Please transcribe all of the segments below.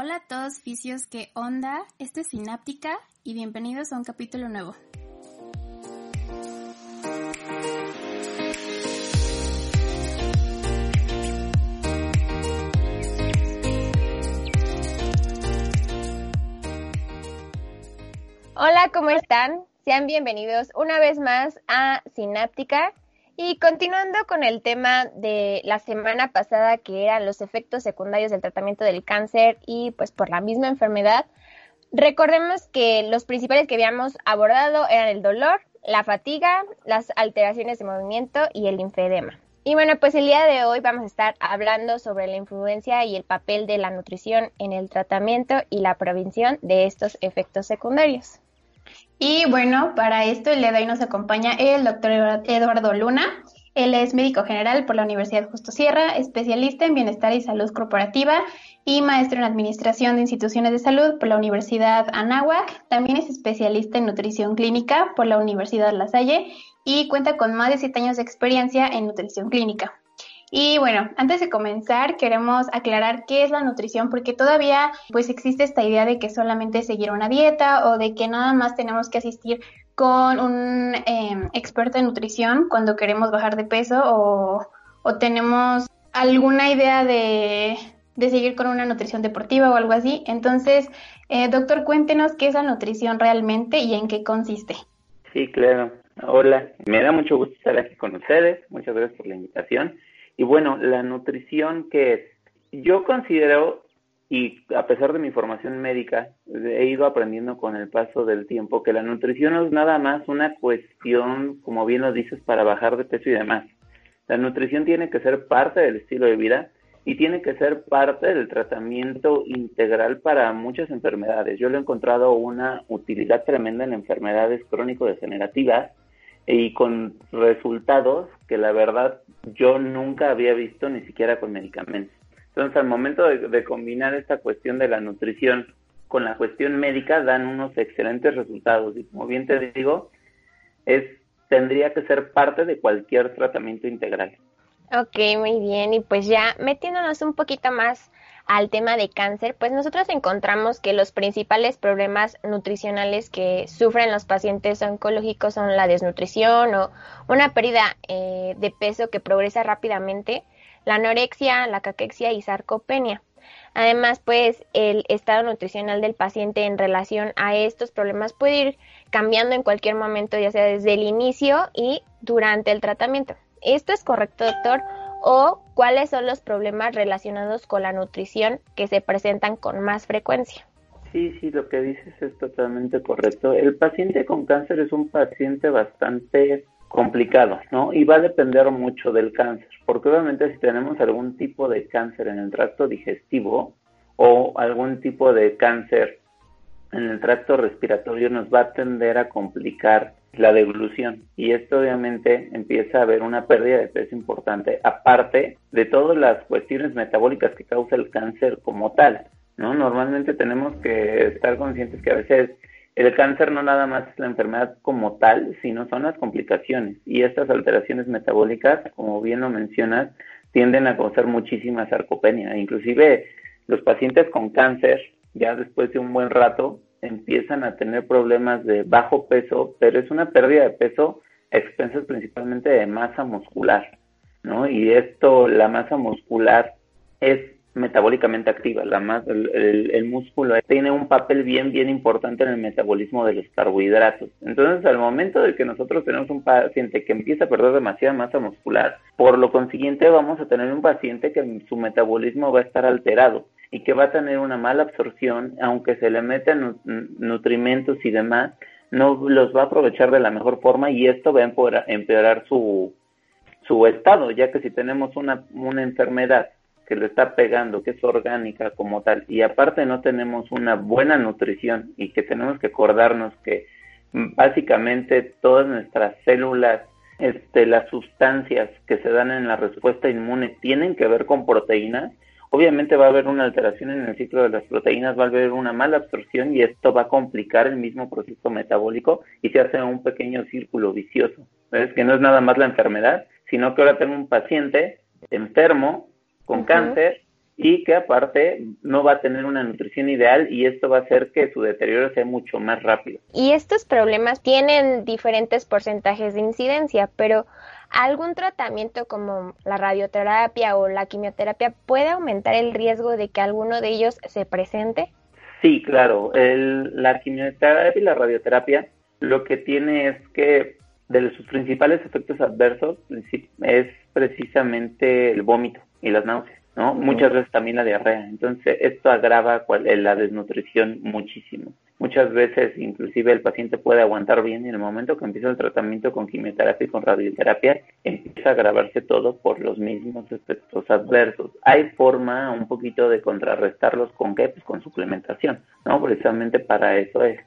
Hola a todos fisios, ¿qué onda? Esto es Sináptica y bienvenidos a un capítulo nuevo. Hola, ¿cómo están? Sean bienvenidos una vez más a Sináptica. Y continuando con el tema de la semana pasada, que eran los efectos secundarios del tratamiento del cáncer y pues por la misma enfermedad, recordemos que los principales que habíamos abordado eran el dolor, la fatiga, las alteraciones de movimiento y el linfedema. Y bueno, pues el día de hoy vamos a estar hablando sobre la influencia y el papel de la nutrición en el tratamiento y la prevención de estos efectos secundarios. Y bueno, para esto el día de hoy nos acompaña el doctor Eduardo Luna. Él es médico general por la Universidad Justo Sierra, especialista en bienestar y salud corporativa y maestro en administración de instituciones de salud por la Universidad Anáhuac. También es especialista en nutrición clínica por la Universidad La Salle y cuenta con más de siete años de experiencia en nutrición clínica. Y bueno, antes de comenzar, queremos aclarar qué es la nutrición, porque todavía pues existe esta idea de que solamente seguir una dieta o de que nada más tenemos que asistir con un em, experto en nutrición cuando queremos bajar de peso o, tenemos alguna idea de, seguir con una nutrición deportiva o algo así. Entonces, eh, doctor, cuéntenos qué es la nutrición realmente y en qué consiste. Sí, claro. Hola, me da mucho gusto estar aquí con ustedes. Muchas gracias por la invitación. Y bueno, la nutrición que es, yo considero, y a pesar de mi formación médica, he ido aprendiendo con el paso del tiempo que la nutrición no es nada más una cuestión, como bien lo dices, para bajar de peso y demás. La nutrición tiene que ser parte del estilo de vida y tiene que ser parte del tratamiento integral para muchas enfermedades. Yo le he encontrado una utilidad tremenda en enfermedades crónico-degenerativas y con resultados que la verdad yo nunca había visto ni siquiera con medicamentos. Entonces, al momento de, combinar esta cuestión de la nutrición con la cuestión médica, dan unos excelentes resultados. Y como bien te digo, es tendría que ser parte de cualquier tratamiento integral. Ok, muy bien. Y pues ya metiéndonos un poquito más al tema de cáncer, pues nosotros encontramos que los principales problemas nutricionales que sufren los pacientes oncológicos son la desnutrición o una pérdida eh, de peso que progresa rápidamente, la anorexia, la caquexia y sarcopenia. Además, pues el estado nutricional del paciente en relación a estos problemas puede ir cambiando en cualquier momento, ya sea desde el inicio y durante el tratamiento. ¿Esto es correcto, doctor? o cuáles son los problemas relacionados con la nutrición que se presentan con más frecuencia. Sí, sí, lo que dices es totalmente correcto. El paciente con cáncer es un paciente bastante complicado, ¿no? Y va a depender mucho del cáncer, porque obviamente si tenemos algún tipo de cáncer en el tracto digestivo o algún tipo de cáncer en el tracto respiratorio nos va a tender a complicar la deglución y esto obviamente empieza a haber una pérdida de peso importante aparte de todas las cuestiones metabólicas que causa el cáncer como tal no normalmente tenemos que estar conscientes que a veces el cáncer no nada más es la enfermedad como tal sino son las complicaciones. Y estas alteraciones metabólicas como bien lo mencionas tienden a causar muchísima sarcopenia. Inclusive los pacientes con cáncer ya después de un buen rato empiezan a tener problemas de bajo peso, pero es una pérdida de peso a expensas principalmente de masa muscular, ¿no? Y esto, la masa muscular es metabólicamente activa, la más, el, el, músculo tiene un papel bien, bien importante en el metabolismo de los carbohidratos. Entonces, al momento de que nosotros tenemos un paciente que empieza a perder demasiada masa muscular, por lo consiguiente vamos a tener un paciente que su metabolismo va a estar alterado y que va a tener una mala absorción, aunque se le metan nutrimentos y demás, no los va a aprovechar de la mejor forma y esto va a empeorar, su, su estado, ya que si tenemos una, una enfermedad que le está pegando, que es orgánica como tal, y aparte no tenemos una buena nutrición y que tenemos que acordarnos que básicamente todas nuestras células, este, las sustancias que se dan en la respuesta inmune tienen que ver con proteínas, obviamente va a haber una alteración en el ciclo de las proteínas, va a haber una mala absorción y esto va a complicar el mismo proceso metabólico y se hace un pequeño círculo vicioso. Es que no es nada más la enfermedad, sino que ahora tengo un paciente enfermo con cáncer y que aparte no va a tener una nutrición ideal y esto va a hacer que su deterioro sea mucho más rápido. Y estos problemas tienen diferentes porcentajes de incidencia, pero ¿algún tratamiento como la radioterapia o la quimioterapia puede aumentar el riesgo de que alguno de ellos se presente? Sí, claro. la quimioterapia y la radioterapia lo que tiene es que de sus principales efectos adversos es precisamente el vómito y las náuseas. ¿No? Muchas veces también la diarrea. Entonces, esto agrava la desnutrición muchísimo. Muchas veces, inclusive, el paciente puede aguantar bien y en el momento que empieza el tratamiento con quimioterapia y con radioterapia, empieza a agravarse todo por los mismos efectos adversos. Hay forma un poquito de contrarrestarlos con qué? Pues con suplementación, ¿no? Precisamente para eso es.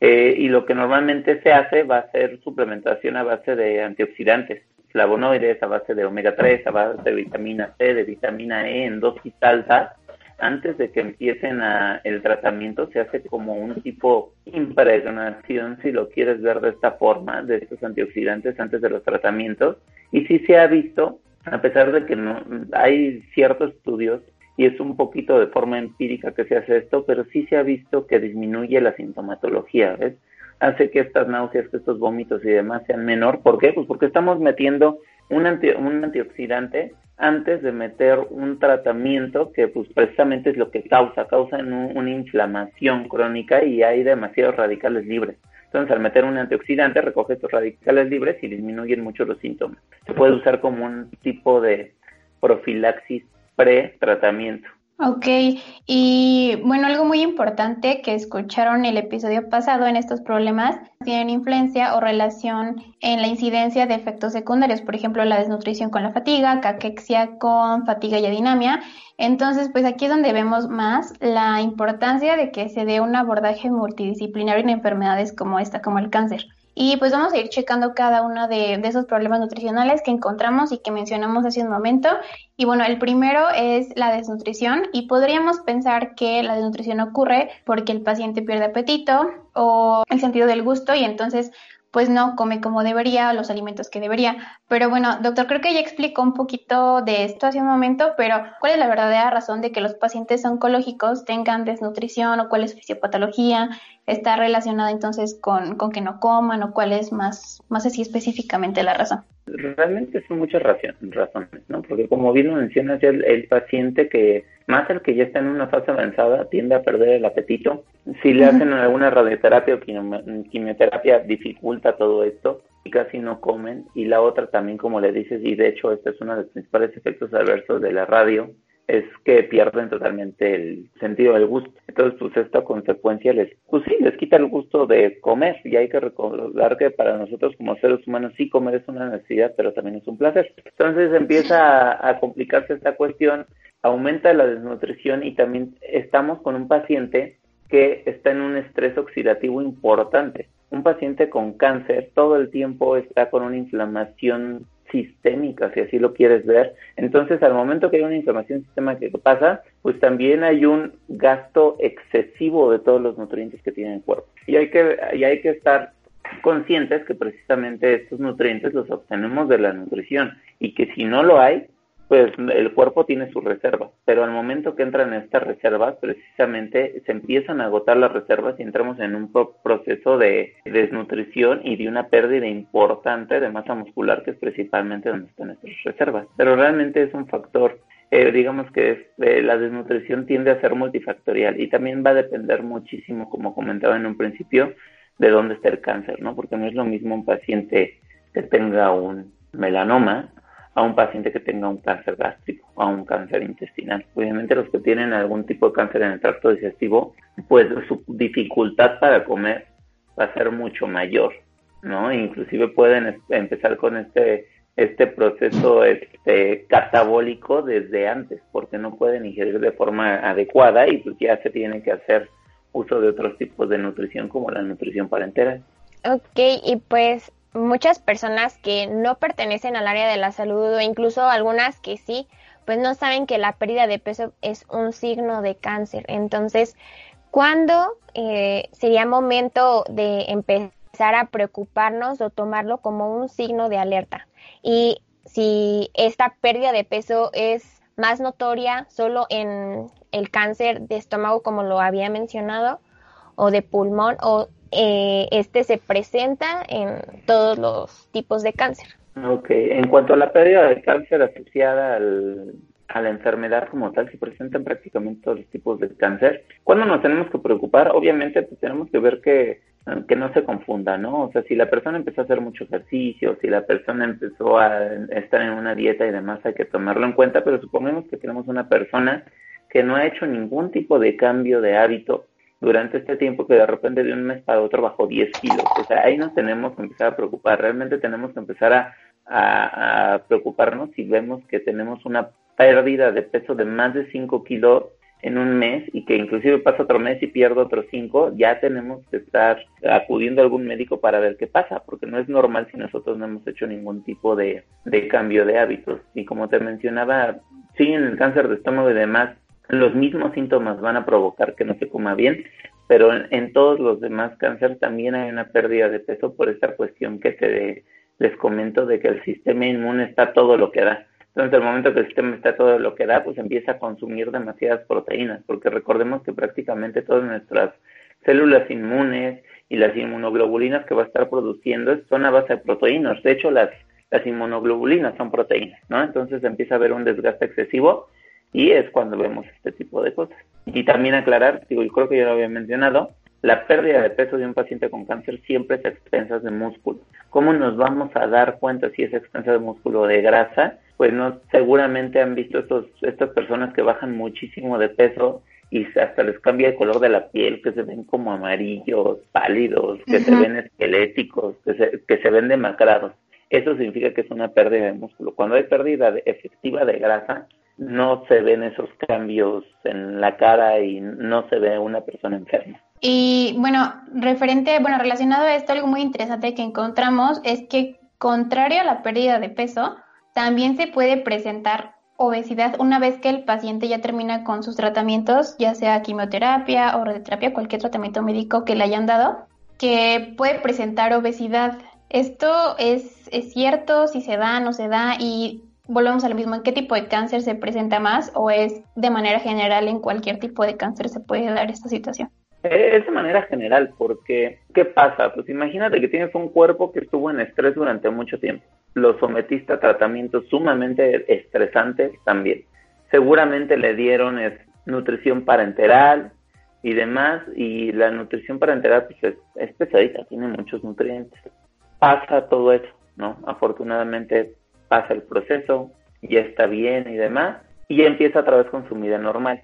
Eh, y lo que normalmente se hace va a ser suplementación a base de antioxidantes flavonoides, a base de omega 3, a base de vitamina C, de vitamina E en dosis altas, antes de que empiecen a, el tratamiento se hace como un tipo impregnación, si lo quieres ver de esta forma, de estos antioxidantes antes de los tratamientos. Y sí se ha visto, a pesar de que no hay ciertos estudios y es un poquito de forma empírica que se hace esto, pero sí se ha visto que disminuye la sintomatología, ¿ves? Hace que estas náuseas, que estos vómitos y demás sean menor. ¿Por qué? Pues porque estamos metiendo un, un antioxidante antes de meter un tratamiento que pues precisamente es lo que causa, causa una inflamación crónica y hay demasiados radicales libres. Entonces al meter un antioxidante recoge estos radicales libres y disminuyen mucho los síntomas. Se puede usar como un tipo de profilaxis pre-tratamiento. Ok, y bueno, algo muy importante que escucharon el episodio pasado en estos problemas tienen influencia o relación en la incidencia de efectos secundarios, por ejemplo, la desnutrición con la fatiga, caquexia con fatiga y adinamia. Entonces, pues aquí es donde vemos más la importancia de que se dé un abordaje multidisciplinario en enfermedades como esta, como el cáncer. Y pues vamos a ir checando cada uno de, esos problemas nutricionales que encontramos y que mencionamos hace un momento. Y bueno, el primero es la desnutrición y podríamos pensar que la desnutrición ocurre porque el paciente pierde apetito o el sentido del gusto y entonces pues no come como debería, los alimentos que debería. Pero bueno, doctor, creo que ya explicó un poquito de esto hace un momento, pero ¿cuál es la verdadera razón de que los pacientes oncológicos tengan desnutrición o cuál es su fisiopatología? ¿Está relacionada entonces con, con que no coman o cuál es más, más así específicamente la razón? Realmente son muchas razones, ¿no? Porque como bien lo mencionas, el, el paciente que, más el que ya está en una fase avanzada, tiende a perder el apetito. Si le hacen alguna radioterapia o quimioterapia, dificulta todo esto y casi no comen. Y la otra también, como le dices, y de hecho este es uno de los principales efectos adversos de la radio, es que pierden totalmente el sentido del gusto. Entonces, pues esta consecuencia les, pues sí, les quita el gusto de comer y hay que recordar que para nosotros como seres humanos sí comer es una necesidad, pero también es un placer. Entonces empieza a, complicarse esta cuestión, aumenta la desnutrición y también estamos con un paciente que está en un estrés oxidativo importante. Un paciente con cáncer todo el tiempo está con una inflamación sistémica, si así lo quieres ver. Entonces, al momento que hay una inflamación sistémica que pasa, pues también hay un gasto excesivo de todos los nutrientes que tiene el cuerpo. Y hay que, y hay que estar conscientes que precisamente estos nutrientes los obtenemos de la nutrición y que si no lo hay, pues el cuerpo tiene sus reservas, pero al momento que entran en estas reservas, precisamente se empiezan a agotar las reservas y entramos en un proceso de desnutrición y de una pérdida importante de masa muscular, que es principalmente donde están estas reservas. Pero realmente es un factor, eh, digamos que eh, la desnutrición tiende a ser multifactorial y también va a depender muchísimo, como comentaba en un principio, de dónde está el cáncer, ¿no? Porque no es lo mismo un paciente que tenga un melanoma a un paciente que tenga un cáncer gástrico o a un cáncer intestinal. Obviamente los que tienen algún tipo de cáncer en el tracto digestivo, pues su dificultad para comer va a ser mucho mayor, ¿no? Inclusive pueden empezar con este este proceso este catabólico desde antes, porque no pueden ingerir de forma adecuada y pues ya se tiene que hacer uso de otros tipos de nutrición como la nutrición parenteral. Ok, y pues muchas personas que no pertenecen al área de la salud o incluso algunas que sí, pues no saben que la pérdida de peso es un signo de cáncer. Entonces, ¿cuándo eh, sería momento de empezar a preocuparnos o tomarlo como un signo de alerta? Y si esta pérdida de peso es más notoria solo en el cáncer de estómago, como lo había mencionado, o de pulmón, o eh, este se presenta en todos los tipos de cáncer. Ok, en cuanto a la pérdida de cáncer asociada al, a la enfermedad como tal, se presentan prácticamente todos los tipos de cáncer. ¿Cuándo nos tenemos que preocupar? Obviamente pues, tenemos que ver que, que no se confunda, ¿no? O sea, si la persona empezó a hacer mucho ejercicio, si la persona empezó a estar en una dieta y demás, hay que tomarlo en cuenta, pero supongamos que tenemos una persona que no ha hecho ningún tipo de cambio de hábito durante este tiempo que de repente de un mes para otro bajó 10 kilos. O sea, ahí nos tenemos que empezar a preocupar. Realmente tenemos que empezar a, a, preocuparnos si vemos que tenemos una pérdida de peso de más de 5 kilos en un mes y que inclusive pasa otro mes y pierdo otros 5, ya tenemos que estar acudiendo a algún médico para ver qué pasa, porque no es normal si nosotros no hemos hecho ningún tipo de, de cambio de hábitos. Y como te mencionaba, sí, en el cáncer de estómago y demás, los mismos síntomas van a provocar que no se coma bien, pero en, todos los demás cánceres también hay una pérdida de peso por esta cuestión que te les comento de que el sistema inmune está todo lo que da. Entonces, el momento que el sistema está todo lo que da, pues empieza a consumir demasiadas proteínas, porque recordemos que prácticamente todas nuestras células inmunes y las inmunoglobulinas que va a estar produciendo son a base de proteínas. De hecho, las, las inmunoglobulinas son proteínas, ¿no? Entonces empieza a haber un desgaste excesivo y es cuando vemos este tipo de cosas. Y también aclarar, digo, yo creo que ya lo había mencionado, la pérdida de peso de un paciente con cáncer siempre es a expensas de músculo. ¿Cómo nos vamos a dar cuenta si es a expensas de músculo o de grasa? Pues no, seguramente han visto estos, estas personas que bajan muchísimo de peso y hasta les cambia el color de la piel, que se ven como amarillos, pálidos, que se ven esqueléticos, que se, que se ven demacrados. Eso significa que es una pérdida de músculo. Cuando hay pérdida efectiva de grasa, no se ven esos cambios en la cara y no se ve una persona enferma. Y bueno, referente, bueno, relacionado a esto, algo muy interesante que encontramos es que contrario a la pérdida de peso, también se puede presentar obesidad una vez que el paciente ya termina con sus tratamientos, ya sea quimioterapia o radioterapia, cualquier tratamiento médico que le hayan dado, que puede presentar obesidad. Esto es, es cierto, si se da, no se da, y volvemos a lo mismo, ¿en qué tipo de cáncer se presenta más o es de manera general en cualquier tipo de cáncer se puede dar esta situación? Es de manera general, porque ¿qué pasa? Pues imagínate que tienes un cuerpo que estuvo en estrés durante mucho tiempo. Lo sometiste a tratamientos sumamente estresantes también. Seguramente le dieron nutrición parenteral y demás, y la nutrición parenteral pues es, es pesadita, tiene muchos nutrientes. Pasa todo eso, ¿no? Afortunadamente pasa el proceso, ya está bien y demás, y empieza otra vez con su vida normal.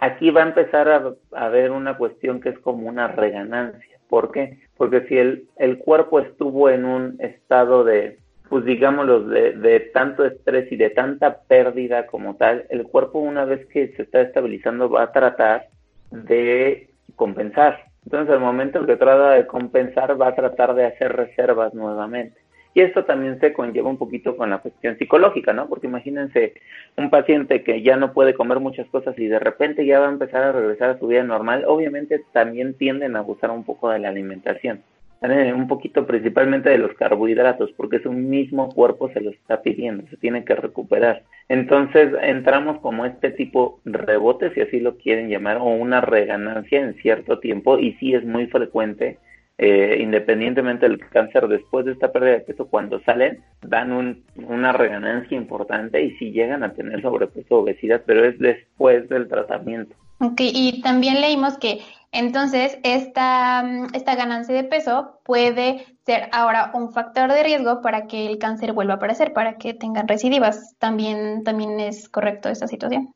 Aquí va a empezar a, haber una cuestión que es como una reganancia. ¿Por qué? Porque si el, el cuerpo estuvo en un estado de, pues digámoslo, de, de tanto estrés y de tanta pérdida como tal, el cuerpo una vez que se está estabilizando va a tratar de compensar. Entonces, al momento que trata de compensar, va a tratar de hacer reservas nuevamente. Y esto también se conlleva un poquito con la cuestión psicológica, ¿no? Porque imagínense un paciente que ya no puede comer muchas cosas y de repente ya va a empezar a regresar a su vida normal, obviamente también tienden a abusar un poco de la alimentación. Un poquito principalmente de los carbohidratos, porque su mismo cuerpo se lo está pidiendo, se tiene que recuperar. Entonces entramos como este tipo de rebote, si así lo quieren llamar, o una reganancia en cierto tiempo, y sí es muy frecuente eh, independientemente del cáncer, después de esta pérdida de peso, cuando salen, dan un, una reganancia importante y sí llegan a tener sobrepeso o obesidad, pero es después del tratamiento. Ok, y también leímos que entonces esta, esta ganancia de peso puede ser ahora un factor de riesgo para que el cáncer vuelva a aparecer, para que tengan recidivas. También, también es correcto esta situación.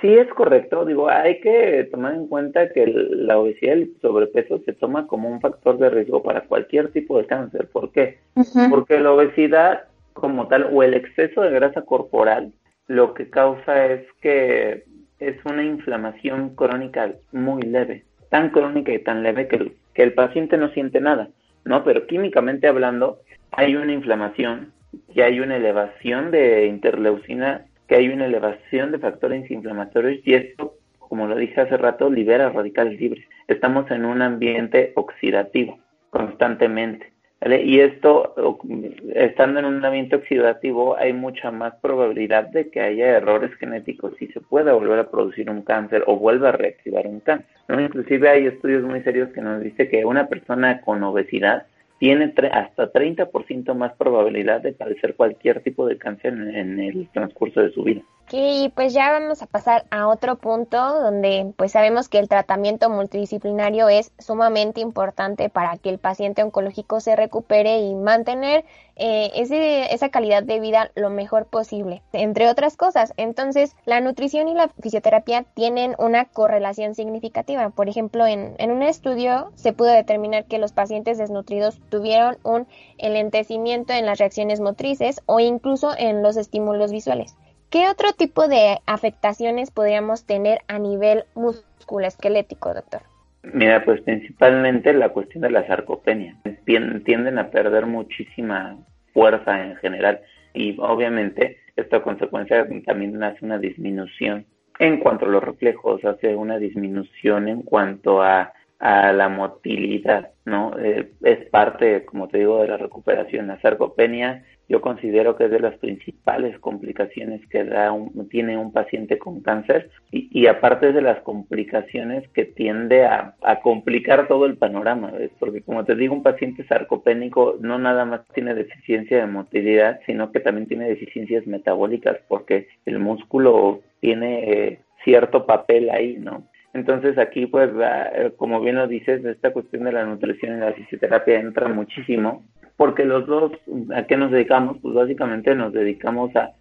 Sí, es correcto. Digo, hay que tomar en cuenta que la obesidad y el sobrepeso se toma como un factor de riesgo para cualquier tipo de cáncer. ¿Por qué? Porque la obesidad como tal o el exceso de grasa corporal lo que causa es que es una inflamación crónica muy leve, tan crónica y tan leve que el, que el paciente no siente nada, ¿no? Pero químicamente hablando, hay una inflamación y hay una elevación de interleucina que hay una elevación de factores inflamatorios y esto, como lo dije hace rato, libera radicales libres. Estamos en un ambiente oxidativo constantemente. Y esto, estando en un ambiente oxidativo, hay mucha más probabilidad de que haya errores genéticos y se pueda volver a producir un cáncer o vuelva a reactivar un cáncer. Inclusive hay estudios muy serios que nos dice que una persona con obesidad tiene hasta 30% más probabilidad de padecer cualquier tipo de cáncer en, el transcurso de su vida. Ok, pues ya vamos a pasar a otro punto donde pues sabemos que el tratamiento multidisciplinario es sumamente importante para que el paciente oncológico se recupere y mantener eh, ese, esa calidad de vida lo mejor posible, entre otras cosas. Entonces, la nutrición y la fisioterapia tienen una correlación significativa. Por ejemplo, en, en un estudio se pudo determinar que los pacientes desnutridos tuvieron un enlentecimiento en las reacciones motrices o incluso en los estímulos visuales. ¿Qué otro tipo de afectaciones podríamos tener a nivel musculoesquelético, doctor? Mira, pues principalmente la cuestión de la sarcopenia. Tienden a perder muchísima fuerza en general y obviamente esta consecuencia también hace una disminución en cuanto a los reflejos, hace una disminución en cuanto a, a la motilidad, ¿no? Eh, es parte, como te digo, de la recuperación. La sarcopenia yo considero que es de las principales complicaciones que da tiene un paciente con cáncer y, aparte de las complicaciones que tiende a, complicar todo el panorama, porque como te digo, un paciente sarcopénico no nada más tiene deficiencia de motilidad, sino que también tiene deficiencias metabólicas porque el músculo tiene eh, cierto papel ahí, ¿no? Entonces aquí, pues, como bien lo dices, esta cuestión de la nutrición y la fisioterapia entra muchísimo porque los dos, ¿a qué nos dedicamos? Pues básicamente nos dedicamos a,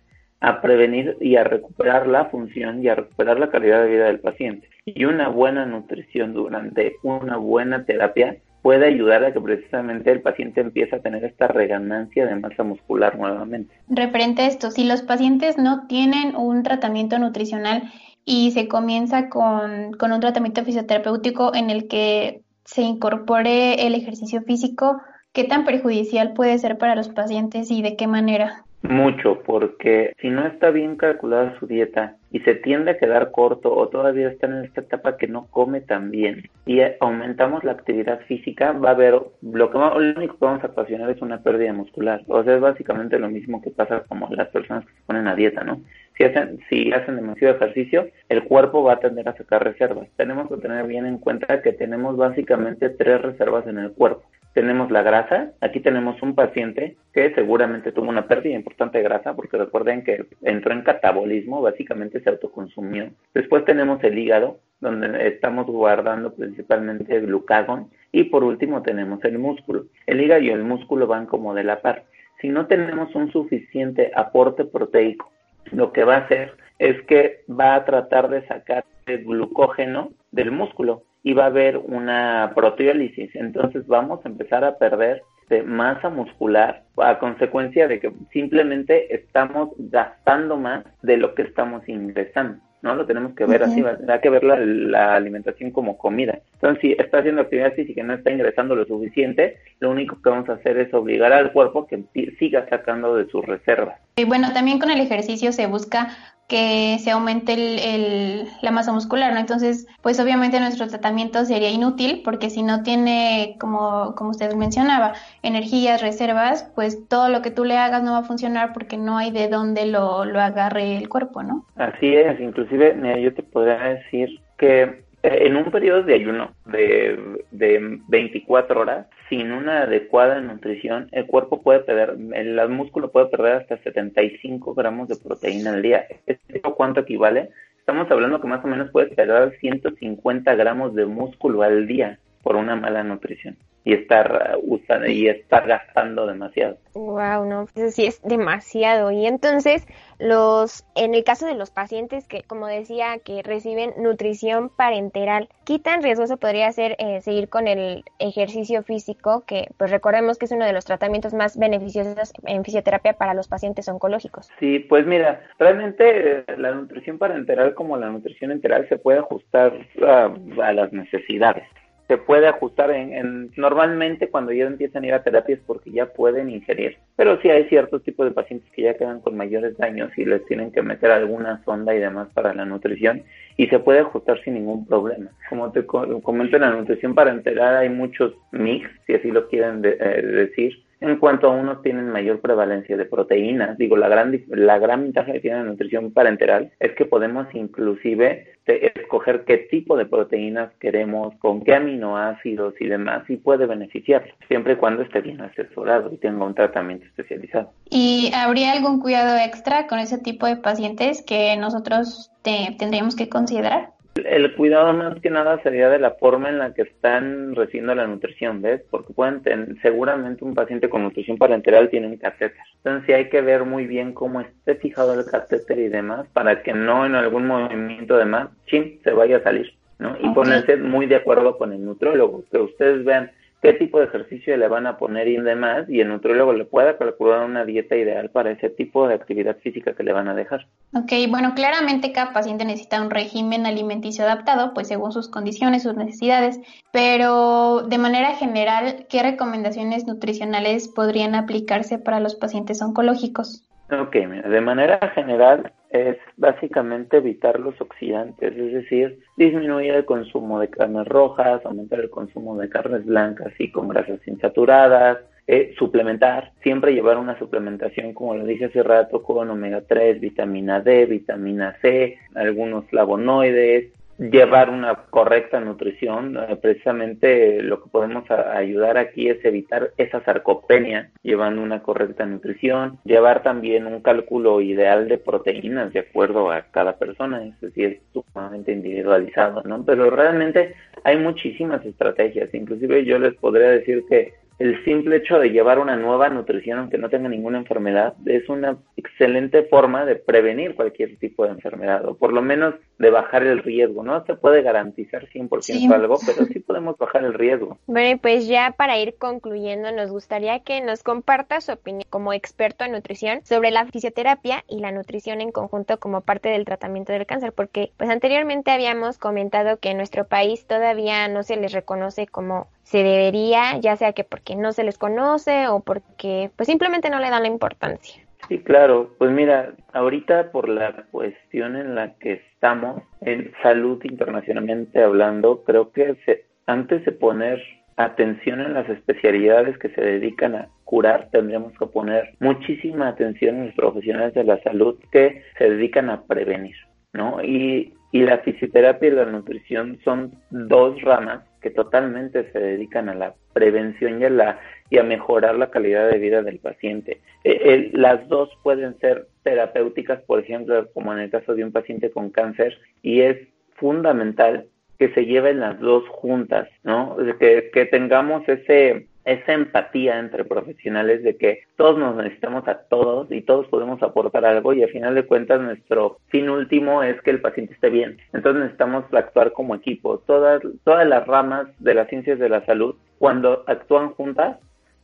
prevenir y a recuperar la función y a recuperar la calidad de vida del paciente. Y una buena nutrición durante una buena terapia puede ayudar a que precisamente el paciente empiece a tener esta reganancia de masa muscular nuevamente. Referente a esto, si los pacientes no tienen un tratamiento nutricional y se comienza con, con un tratamiento fisioterapéutico en el que se incorpore el ejercicio físico, ¿Qué tan perjudicial puede ser para los pacientes y de qué manera? Mucho, porque si no está bien calculada su dieta y se tiende a quedar corto o todavía está en esta etapa que no come tan bien y aumentamos la actividad física, va a haber, lo, que, lo único que vamos a ocasionar es una pérdida muscular. O sea, es básicamente lo mismo que pasa como las personas que se ponen a dieta, ¿no? Si hacen, si hacen demasiado ejercicio, el cuerpo va a tender a sacar reservas. Tenemos que tener bien en cuenta que tenemos básicamente tres reservas en el cuerpo tenemos la grasa. Aquí tenemos un paciente que seguramente tuvo una pérdida importante de grasa porque recuerden que entró en catabolismo, básicamente se autoconsumió. Después tenemos el hígado, donde estamos guardando principalmente el glucagón. Y por último tenemos el músculo. El hígado y el músculo van como de la par. Si no tenemos un suficiente aporte proteico, lo que va a hacer es que va a tratar de sacar el glucógeno del músculo y va a haber una proteólisis. Entonces vamos a empezar a perder de masa muscular a consecuencia de que simplemente estamos gastando más de lo que estamos ingresando. ¿no? Lo tenemos que ver así, hay que ver la, alimentación como comida. Entonces, si está haciendo actividad física y no está ingresando lo suficiente, lo único que vamos a hacer es obligar al cuerpo que siga sacando de sus reservas. Y bueno, también con el ejercicio se busca que se aumente el, la masa muscular, ¿no? Entonces, pues obviamente nuestro tratamiento sería inútil porque si no tiene, como, como usted mencionaba, energías, reservas, pues todo lo que tú le hagas no va a funcionar porque no hay de dónde lo, lo agarre el cuerpo, ¿no? Así es, inclusive yo te podría decir que en un periodo de ayuno de, de 24 horas, sin una adecuada nutrición, el cuerpo puede perder, el, músculo puede perder hasta 75 gramos de proteína al día. ¿Esto cuánto equivale? Estamos hablando que más o menos puede perder 150 gramos de músculo al día por una mala nutrición y estar usando y estar gastando demasiado. Wow, no, pues sí es demasiado. Y entonces, los en el caso de los pacientes que como decía que reciben nutrición parenteral, ¿qué tan riesgoso podría ser eh, seguir con el ejercicio físico que pues recordemos que es uno de los tratamientos más beneficiosos en fisioterapia para los pacientes oncológicos? Sí, pues mira, realmente eh, la nutrición parenteral como la nutrición enteral se puede ajustar a las necesidades se puede ajustar en, normalmente cuando ya empiezan a ir a terapias porque ya pueden ingerir, pero sí hay ciertos tipos de pacientes que ya quedan con mayores daños y les tienen que meter alguna sonda y demás para la nutrición y se puede ajustar sin ningún problema. Como te comento en la nutrición parenteral hay muchos mix, si así lo quieren eh, decir, en cuanto a unos tienen mayor prevalencia de proteínas. Digo, la gran, la gran ventaja que tiene la nutrición parenteral es que podemos inclusive escoger qué tipo de proteínas queremos, con qué aminoácidos y demás, y puede beneficiar, siempre y cuando esté bien asesorado y tenga un tratamiento especializado. ¿Y habría algún cuidado extra con ese tipo de pacientes que nosotros tendríamos que considerar? El cuidado más que nada sería de la forma en la que están recibiendo la nutrición, ¿ves? Porque pueden tener, seguramente un paciente con nutrición parenteral tiene un catéter. Entonces sí hay que ver muy bien cómo esté fijado el catéter y demás para que no en algún movimiento de más, chin, se vaya a salir, ¿no? Y ponerse muy de acuerdo con el nutrólogo, que ustedes vean qué tipo de ejercicio le van a poner y demás, y el nutriólogo le pueda calcular una dieta ideal para ese tipo de actividad física que le van a dejar. Ok, bueno, claramente cada paciente necesita un régimen alimenticio adaptado, pues según sus condiciones, sus necesidades, pero de manera general, ¿qué recomendaciones nutricionales podrían aplicarse para los pacientes oncológicos? Ok, mira, de manera general es básicamente evitar los oxidantes, es decir, disminuir el consumo de carnes rojas, aumentar el consumo de carnes blancas y con grasas insaturadas, eh, suplementar, siempre llevar una suplementación, como lo dije hace rato, con omega 3, vitamina D, vitamina C, algunos flavonoides, llevar una correcta nutrición. Eh, precisamente lo que podemos ayudar aquí es evitar esa sarcopenia llevando una correcta nutrición, llevar también un cálculo ideal de proteínas de acuerdo a cada persona, es decir, es sumamente individualizado, ¿no? Pero realmente hay muchísimas estrategias, inclusive yo les podría decir que el simple hecho de llevar una nueva nutrición, aunque no tenga ninguna enfermedad, es una excelente forma de prevenir cualquier tipo de enfermedad, o por lo menos de bajar el riesgo. No se puede garantizar 100% algo, pero sí podemos bajar el riesgo. Bueno, pues ya para ir concluyendo, nos gustaría que nos comparta su opinión como experto en nutrición sobre la fisioterapia y la nutrición en conjunto como parte del tratamiento del cáncer, porque pues anteriormente habíamos comentado que en nuestro país todavía no se les reconoce como se debería, ya sea que porque no se les conoce o porque pues simplemente no le dan la importancia. Sí, claro. Pues mira, ahorita por la cuestión en la que estamos, en salud internacionalmente hablando, creo que antes de poner atención en las especialidades que se dedican a curar, tendríamos que poner muchísima atención en los profesionales de la salud que se dedican a prevenir, ¿no? Y, y la fisioterapia y la nutrición son dos ramas que totalmente se dedican a la prevención y a, la, y a mejorar la calidad de vida del paciente. Eh, las dos pueden ser terapéuticas, por ejemplo, como en el caso de un paciente con cáncer, y es fundamental que se lleven las dos juntas, ¿no? Que, que tengamos ese esa empatía entre profesionales de que todos nos necesitamos a todos y todos podemos aportar algo y al final de cuentas nuestro fin último es que el paciente esté bien. Entonces necesitamos actuar como equipo. Todas, todas las ramas de las ciencias de la salud, cuando actúan juntas,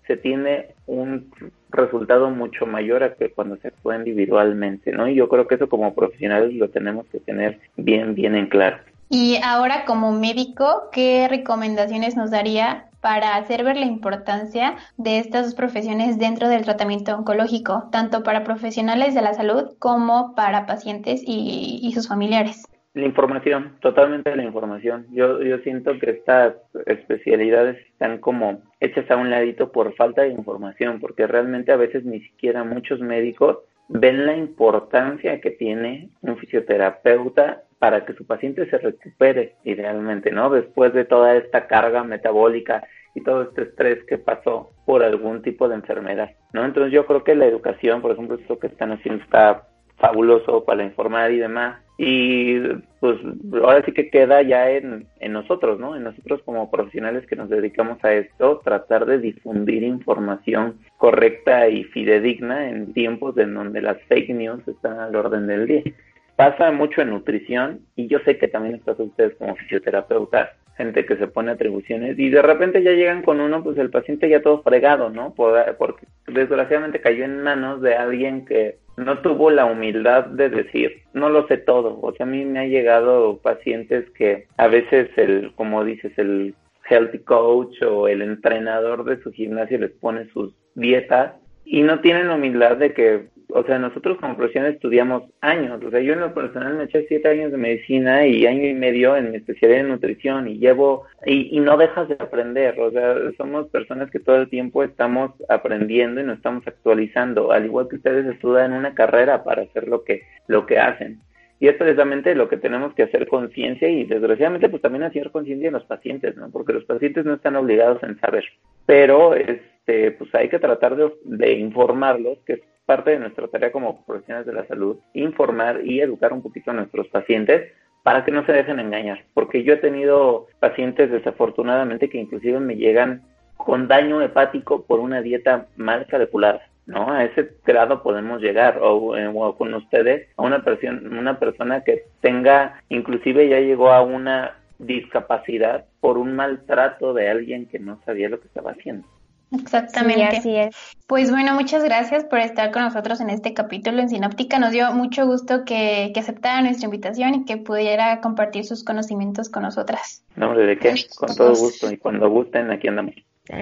se tiene un resultado mucho mayor a que cuando se actúa individualmente, ¿no? Y yo creo que eso como profesionales lo tenemos que tener bien, bien en claro. Y ahora como médico, ¿qué recomendaciones nos daría para hacer ver la importancia de estas dos profesiones dentro del tratamiento oncológico, tanto para profesionales de la salud como para pacientes y, sus familiares. La información, totalmente la información. Yo, yo siento que estas especialidades están como hechas a un ladito por falta de información, porque realmente a veces ni siquiera muchos médicos ven la importancia que tiene un fisioterapeuta para que su paciente se recupere idealmente, ¿no? Después de toda esta carga metabólica y todo este estrés que pasó por algún tipo de enfermedad, ¿no? Entonces yo creo que la educación, por ejemplo, esto que están haciendo está fabuloso para informar y demás. Y pues ahora sí que queda ya en, en nosotros, ¿no? En nosotros como profesionales que nos dedicamos a esto, tratar de difundir información correcta y fidedigna en tiempos en donde las fake news están al orden del día pasa mucho en nutrición y yo sé que también estás ustedes como fisioterapeutas, gente que se pone atribuciones y de repente ya llegan con uno, pues el paciente ya todo fregado, ¿no? porque desgraciadamente cayó en manos de alguien que no tuvo la humildad de decir, no lo sé todo. O sea, a mí me ha llegado pacientes que a veces el, como dices, el healthy coach o el entrenador de su gimnasio les pone sus dietas y no tienen humildad de que, o sea, nosotros como profesión estudiamos años, o sea, yo en lo personal me eché siete años de medicina y año y medio en mi especialidad en nutrición y llevo, y, y no dejas de aprender, o sea, somos personas que todo el tiempo estamos aprendiendo y nos estamos actualizando, al igual que ustedes estudian una carrera para hacer lo que, lo que hacen. Y es precisamente lo que tenemos que hacer conciencia y desgraciadamente pues también hacer conciencia en los pacientes, ¿no? Porque los pacientes no están obligados en saber, pero este pues hay que tratar de, de informarlos, que parte de nuestra tarea como profesionales de la salud, informar y educar un poquito a nuestros pacientes para que no se dejen engañar, porque yo he tenido pacientes desafortunadamente que inclusive me llegan con daño hepático por una dieta mal calculada. ¿no? A ese grado podemos llegar, o, o, con ustedes, a una una persona que tenga, inclusive ya llegó a una discapacidad por un maltrato de alguien que no sabía lo que estaba haciendo. Exactamente. Sí, así es. Pues bueno, muchas gracias por estar con nosotros en este capítulo en Sinóptica. Nos dio mucho gusto que, que aceptara nuestra invitación y que pudiera compartir sus conocimientos con nosotras. No, ¿de qué? Con todo gusto. Y cuando gusten, aquí andamos.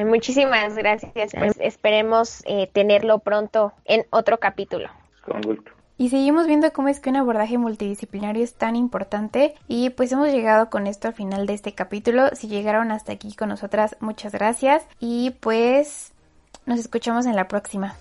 Muchísimas gracias. Pues esperemos eh, tenerlo pronto en otro capítulo. Con gusto. Y seguimos viendo cómo es que un abordaje multidisciplinario es tan importante y pues hemos llegado con esto al final de este capítulo. Si llegaron hasta aquí con nosotras, muchas gracias y pues nos escuchamos en la próxima.